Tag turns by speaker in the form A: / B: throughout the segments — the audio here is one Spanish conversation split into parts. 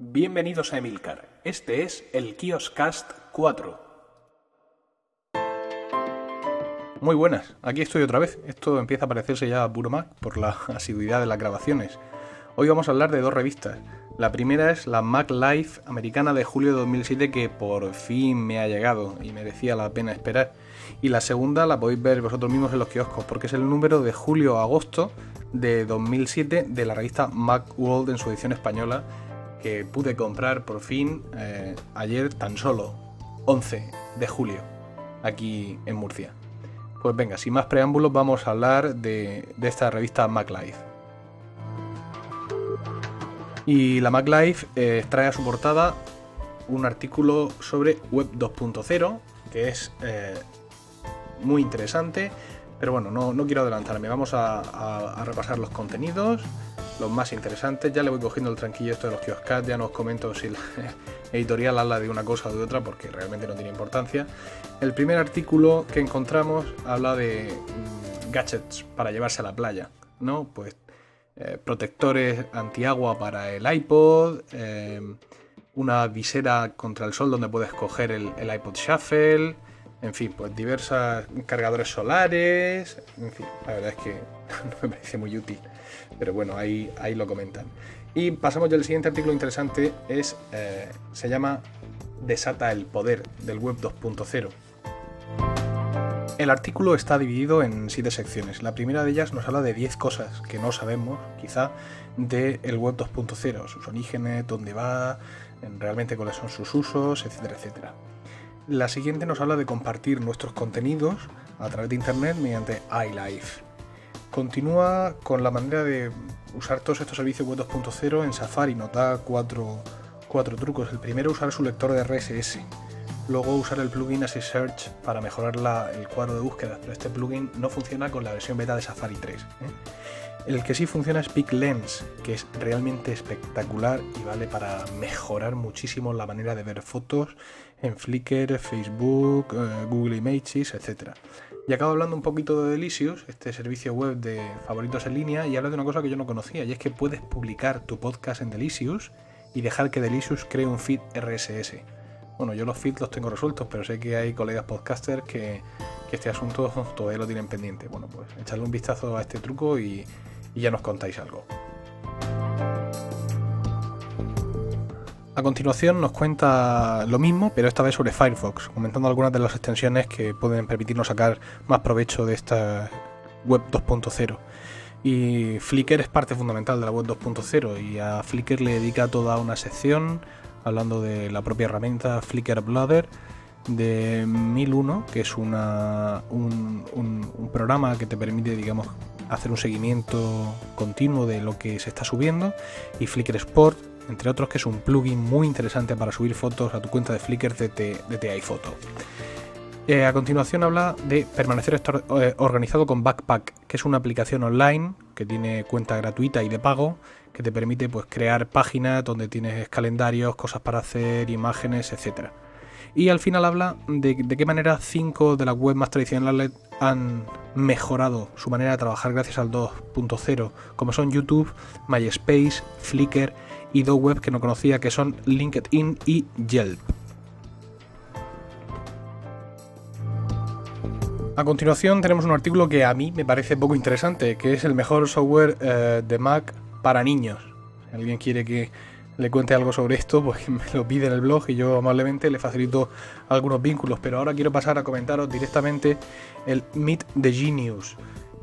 A: Bienvenidos a Emilcar. Este es el Kioscast 4. Muy buenas, aquí estoy otra vez. Esto empieza a parecerse ya a puro Mac por la asiduidad de las grabaciones. Hoy vamos a hablar de dos revistas. La primera es la Mac Life americana de julio de 2007 que por fin me ha llegado y merecía la pena esperar. Y la segunda la podéis ver vosotros mismos en los kioscos porque es el número de julio a agosto de 2007 de la revista Macworld en su edición española que pude comprar por fin eh, ayer tan solo 11 de julio aquí en Murcia. Pues venga, sin más preámbulos vamos a hablar de, esta revista MacLife. Y la MacLife eh, trae a su portada un artículo sobre Web 2.0 que es eh, muy interesante, pero bueno, no, no quiero adelantarme, vamos a, repasar los contenidos, los más interesantes, ya le voy cogiendo el tranquillo esto de los kioscats, ya no os comento si la editorial habla de una cosa o de otra porque realmente no tiene importancia. El primer artículo que encontramos habla de mm, gadgets para llevarse a la playa, ¿no? Pues eh, protectores antiagua para el iPod, eh, una visera contra el sol donde puedes coger el, el, iPod Shuffle, en fin, pues diversas cargadores solares, en fin, la verdad es que no me parece muy útil, pero bueno, ahí, ahí lo comentan. Y pasamos ya al siguiente artículo interesante, es, eh, se llama Desata el poder del web 2.0. El artículo está dividido en siete secciones. La primera de ellas nos habla de 10 cosas que no sabemos, quizá, del de web 2.0, sus orígenes, dónde va, realmente cuáles son sus usos, etcétera, etcétera. La siguiente nos habla de compartir nuestros contenidos a través de internet mediante iLife. Continúa con la manera de usar todos estos servicios web 2.0 en Safari. Nos da cuatro, cuatro trucos. El primero, usar su lector de RSS luego usar el plugin Así Search para mejorar la, el cuadro de búsqueda, pero este plugin no funciona con la versión beta de Safari 3. ¿eh? El que sí funciona es Peak Lens, que es realmente espectacular y vale para mejorar muchísimo la manera de ver fotos en Flickr, Facebook, eh, Google Images, etc. Y acabo hablando un poquito de Delicious, este servicio web de favoritos en línea, y hablo de una cosa que yo no conocía, y es que puedes publicar tu podcast en Delicious y dejar que Delicious cree un feed RSS. Bueno, yo los feeds los tengo resueltos, pero sé que hay colegas podcasters que, que este asunto todavía lo tienen pendiente. Bueno, pues echarle un vistazo a este truco y, y ya nos contáis algo. A continuación nos cuenta lo mismo, pero esta vez sobre Firefox, comentando algunas de las extensiones que pueden permitirnos sacar más provecho de esta web 2.0. Y Flickr es parte fundamental de la web 2.0 y a Flickr le dedica toda una sección hablando de la propia herramienta Flickr Blader de 1001, que es una, un, un, un, programa que te permite, digamos, hacer un seguimiento continuo de lo que se está subiendo, y Flickr Sport, entre otros, que es un plugin muy interesante para subir fotos a tu cuenta de Flickr de, iPhoto. Eh, a continuación habla de permanecer eh, organizado con Backpack, que es una aplicación online que tiene cuenta gratuita y de pago, que te permite pues, crear páginas donde tienes calendarios, cosas para hacer, imágenes, etc. Y al final habla de, qué manera cinco de las webs más tradicionales han mejorado su manera de trabajar gracias al 2.0, como son YouTube, MySpace, Flickr y dos webs que no conocía que son LinkedIn y Yelp. A continuación tenemos un artículo que a mí me parece poco interesante, que es el mejor software eh, de Mac para niños. Si alguien quiere que le cuente algo sobre esto, pues me lo pide en el blog y yo amablemente le facilito algunos vínculos. Pero ahora quiero pasar a comentaros directamente el Meet the Genius,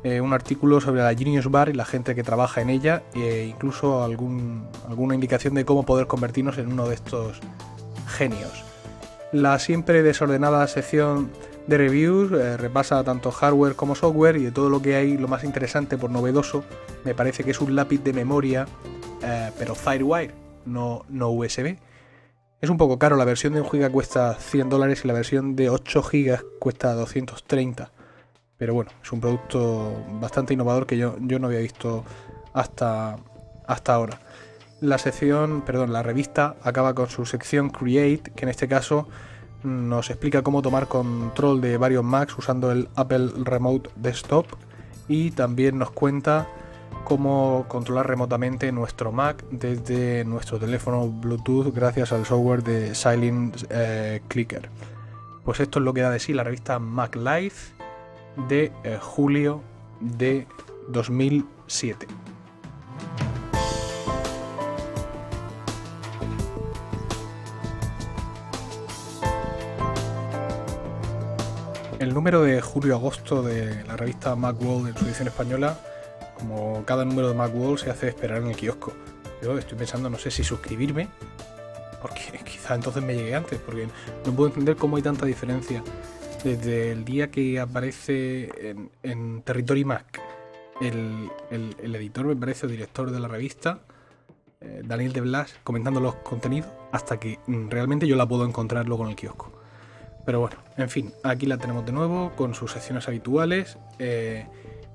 A: eh, un artículo sobre la Genius Bar y la gente que trabaja en ella, e incluso algún, alguna indicación de cómo poder convertirnos en uno de estos genios. La siempre desordenada sección de reviews eh, repasa tanto hardware como software y de todo lo que hay, lo más interesante por novedoso, me parece que es un lápiz de memoria, eh, pero Firewire, no, no USB. Es un poco caro, la versión de 1 GB cuesta 100 dólares y la versión de 8 GB cuesta 230. Pero bueno, es un producto bastante innovador que yo, yo no había visto hasta, hasta ahora. La sección, perdón, la revista acaba con su sección Create, que en este caso nos explica cómo tomar control de varios Macs usando el Apple Remote Desktop y también nos cuenta cómo controlar remotamente nuestro Mac desde nuestro teléfono Bluetooth gracias al software de Silent eh, Clicker. Pues esto es lo que da de sí la revista Mac Life de eh, julio de 2007. El número de julio-agosto de la revista Macworld en su edición española, como cada número de Macworld, se hace esperar en el kiosco. Yo estoy pensando, no sé si suscribirme, porque quizá entonces me llegue antes, porque no puedo entender cómo hay tanta diferencia desde el día que aparece en, Territory Mac el, editor, me parece, o director de la revista, eh, Daniel de Blas, comentando los contenidos, hasta que mm, realmente yo la puedo encontrar luego en el kiosco. Pero bueno, en fin, aquí la tenemos de nuevo con sus secciones habituales. Eh,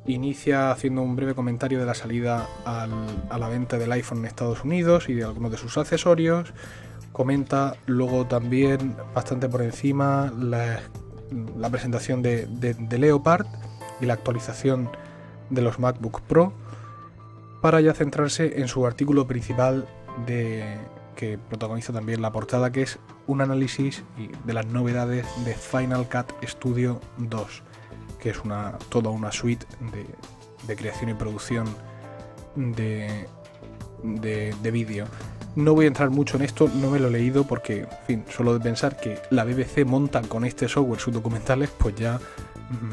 A: inicia haciendo un breve comentario de la salida a la venta del iPhone en Estados Unidos y de algunos de sus accesorios. Comenta luego también bastante por encima la, presentación de, de Leopard y la actualización de los MacBook Pro para ya centrarse en su artículo principal de que protagoniza también la portada, que es un análisis de las novedades de Final Cut Studio 2, que es una, toda una suite de, creación y producción de, de, vídeo. No voy a entrar mucho en esto, no me lo he leído porque, en fin, solo de pensar que la BBC monta con este software sus documentales, pues ya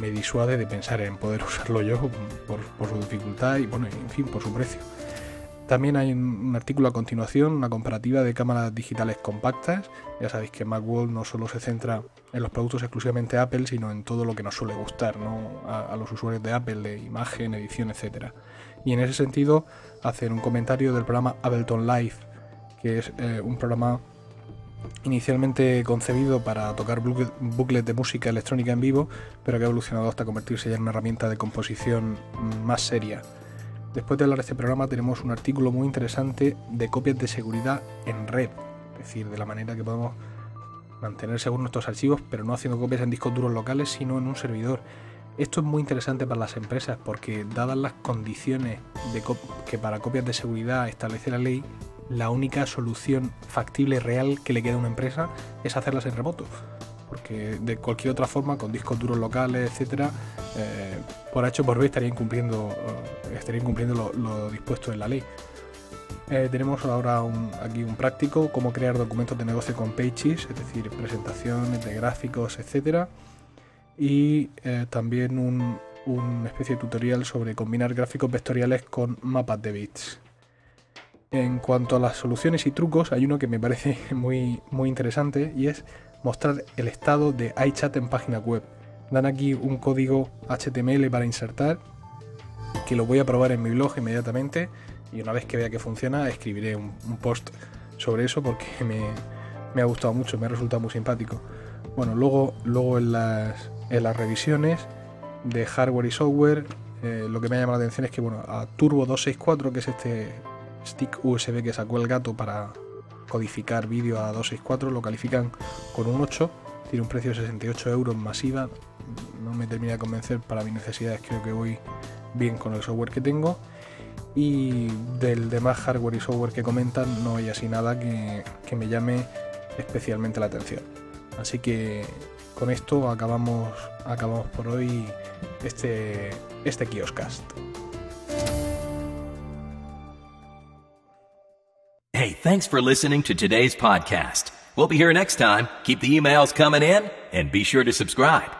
A: me disuade de pensar en poder usarlo yo por, por su dificultad y, bueno, en fin, por su precio. También hay un artículo a continuación, una comparativa de cámaras digitales compactas. Ya sabéis que Macworld no solo se centra en los productos exclusivamente Apple, sino en todo lo que nos suele gustar ¿no? a, los usuarios de Apple, de imagen, edición, etc. Y en ese sentido, hacen un comentario del programa Ableton Live, que es eh, un programa inicialmente concebido para tocar bucles de música electrónica en vivo, pero que ha evolucionado hasta convertirse ya en una herramienta de composición más seria. Después de hablar de este programa tenemos un artículo muy interesante de copias de seguridad en red, es decir, de la manera que podemos mantener seguros nuestros archivos, pero no haciendo copias en discos duros locales, sino en un servidor. Esto es muy interesante para las empresas porque dadas las condiciones que para copias de seguridad establece la ley, la única solución factible real que le queda a una empresa es hacerlas en remoto porque de cualquier otra forma, con discos duros locales, etcétera, eh, por H por B estarían cumpliendo, eh, estarían cumpliendo lo, dispuesto en la ley. Eh, tenemos ahora aquí un práctico, cómo crear documentos de negocio con Pages, es decir, presentaciones de gráficos, etcétera, y también un, una especie de tutorial sobre combinar gráficos vectoriales con mapas de bits. En cuanto a las soluciones y trucos, hay uno que me parece muy, muy interesante y es mostrar el estado de iChat en página web. Dan aquí un código HTML para insertar, que lo voy a probar en mi blog inmediatamente y una vez que vea que funciona escribiré un, post sobre eso porque me, ha gustado mucho, me ha resultado muy simpático. Bueno, luego, luego en, las, en las revisiones de hardware y software, eh, lo que me ha llamado la atención es que bueno, a Turbo 264, que es este stick USB que sacó el gato para codificar vídeo a 264, lo califican con un 8, tiene un precio de 68 euros masiva, no me termina de convencer para mis necesidades, creo que voy bien con el software que tengo. Y del demás hardware y software que comentan, no hay así nada que, que me llame especialmente la atención. Así que con esto acabamos, acabamos por hoy este, este Kioscast.
B: Hey, thanks for listening to today's podcast. We'll be here next time. Keep the emails coming in and be sure to subscribe.